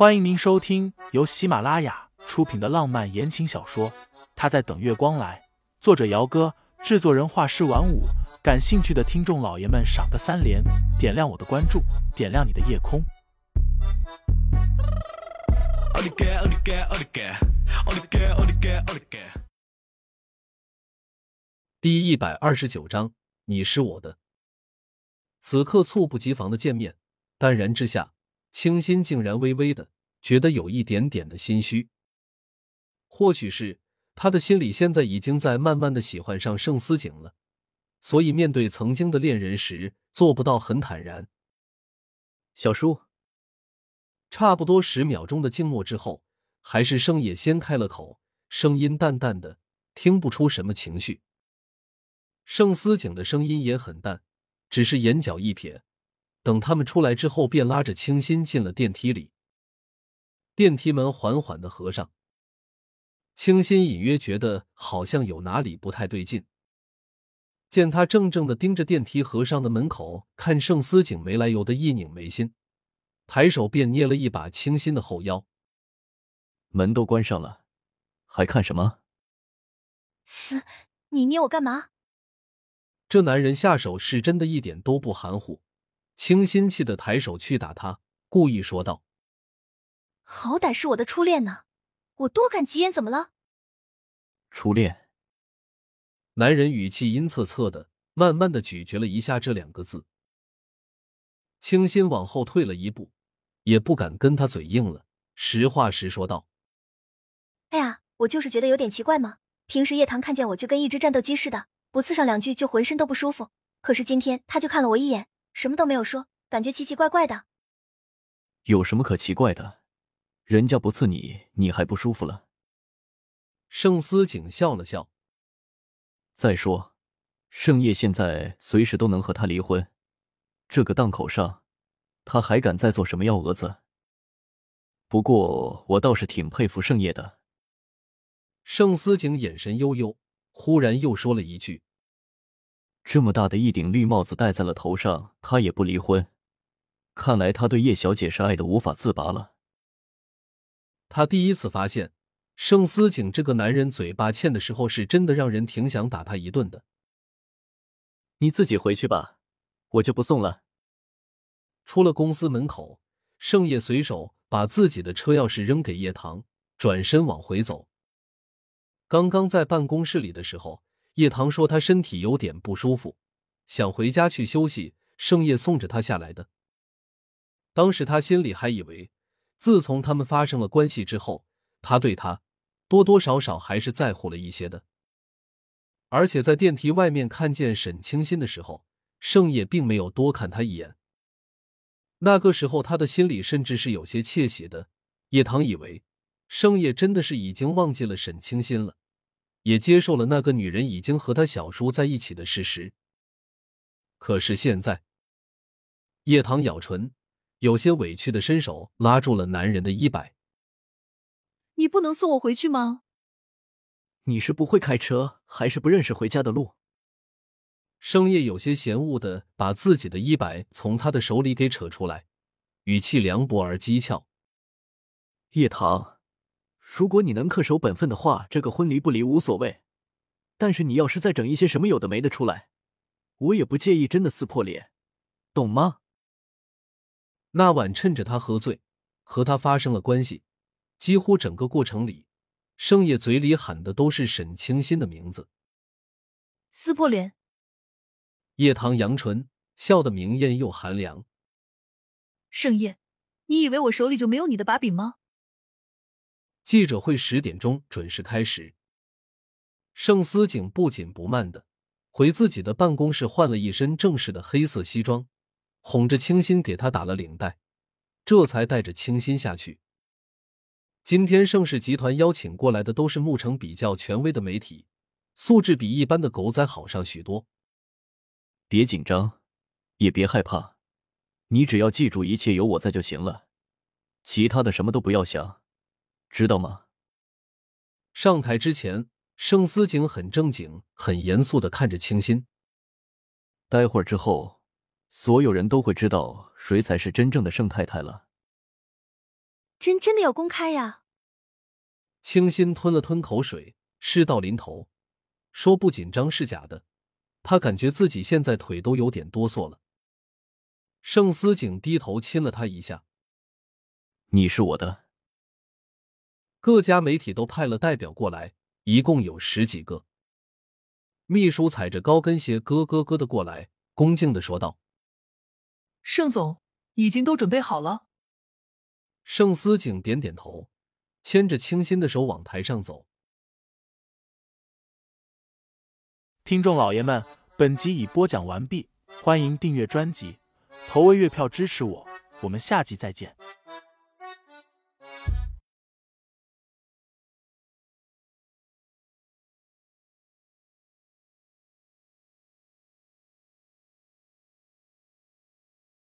欢迎您收听由喜马拉雅出品的浪漫言情小说《他在等月光来》，作者：姚哥，制作人：画师晚舞。感兴趣的听众老爷们，赏个三连，点亮我的关注，点亮你的夜空。第一百二十九章，你是我的。此刻猝不及防的见面，淡然之下。清新竟然微微的觉得有一点点的心虚，或许是他的心里现在已经在慢慢的喜欢上盛思景了，所以面对曾经的恋人时做不到很坦然。小叔，差不多十秒钟的静默之后，还是盛野先开了口，声音淡淡的，听不出什么情绪。盛思景的声音也很淡，只是眼角一瞥。等他们出来之后，便拉着清新进了电梯里。电梯门缓缓的合上，清新隐约觉得好像有哪里不太对劲。见他怔怔的盯着电梯合上的门口，看盛思景没来由的一拧眉心，抬手便捏了一把清新的后腰。门都关上了，还看什么？思，你捏我干嘛？这男人下手是真的一点都不含糊。清新气的抬手去打他，故意说道：“好歹是我的初恋呢，我多看几眼怎么了？”初恋。男人语气阴恻恻的，慢慢的咀嚼了一下这两个字。清新往后退了一步，也不敢跟他嘴硬了，实话实说道：“哎呀，我就是觉得有点奇怪嘛。平时叶棠看见我就跟一只战斗机似的，不刺上两句就浑身都不舒服。可是今天他就看了我一眼。”什么都没有说，感觉奇奇怪怪的。有什么可奇怪的？人家不刺你，你还不舒服了？盛思景笑了笑。再说，盛夜现在随时都能和他离婚，这个档口上，他还敢再做什么幺蛾子？不过我倒是挺佩服盛夜的。盛思景眼神悠悠，忽然又说了一句。这么大的一顶绿帽子戴在了头上，他也不离婚。看来他对叶小姐是爱的无法自拔了。他第一次发现，盛思景这个男人嘴巴欠的时候，是真的让人挺想打他一顿的。你自己回去吧，我就不送了。出了公司门口，盛夜随手把自己的车钥匙扔给叶棠，转身往回走。刚刚在办公室里的时候。叶棠说：“他身体有点不舒服，想回家去休息。盛夜送着他下来的。当时他心里还以为，自从他们发生了关系之后，他对他多多少少还是在乎了一些的。而且在电梯外面看见沈清心的时候，盛夜并没有多看他一眼。那个时候，他的心里甚至是有些窃喜的。叶棠以为，盛夜真的是已经忘记了沈清心了。”也接受了那个女人已经和他小叔在一起的事实。可是现在，叶棠咬唇，有些委屈的伸手拉住了男人的衣摆：“你不能送我回去吗？你是不会开车，还是不认识回家的路？”盛夜有些嫌恶的把自己的衣摆从他的手里给扯出来，语气凉薄而讥诮：“叶棠。”如果你能恪守本分的话，这个婚离不离无所谓。但是你要是再整一些什么有的没的出来，我也不介意真的撕破脸，懂吗？那晚趁着他喝醉，和他发生了关系，几乎整个过程里，盛夜嘴里喊的都是沈清新的名字。撕破脸。叶棠扬唇，笑得明艳又寒凉。盛夜，你以为我手里就没有你的把柄吗？记者会十点钟准时开始。盛思景不紧不慢的回自己的办公室，换了一身正式的黑色西装，哄着清新给他打了领带，这才带着清新下去。今天盛世集团邀请过来的都是牧城比较权威的媒体，素质比一般的狗仔好上许多。别紧张，也别害怕，你只要记住一切有我在就行了，其他的什么都不要想。知道吗？上台之前，盛思景很正经、很严肃的看着清新。待会儿之后，所有人都会知道谁才是真正的盛太太了。真真的要公开呀？清新吞了吞口水，事到临头，说不紧张是假的。他感觉自己现在腿都有点哆嗦了。盛思景低头亲了他一下。你是我的。各家媒体都派了代表过来，一共有十几个。秘书踩着高跟鞋咯咯咯的过来，恭敬的说道：“盛总，已经都准备好了。”盛思景点点头，牵着清新的手往台上走。听众老爷们，本集已播讲完毕，欢迎订阅专辑，投喂月票支持我，我们下集再见。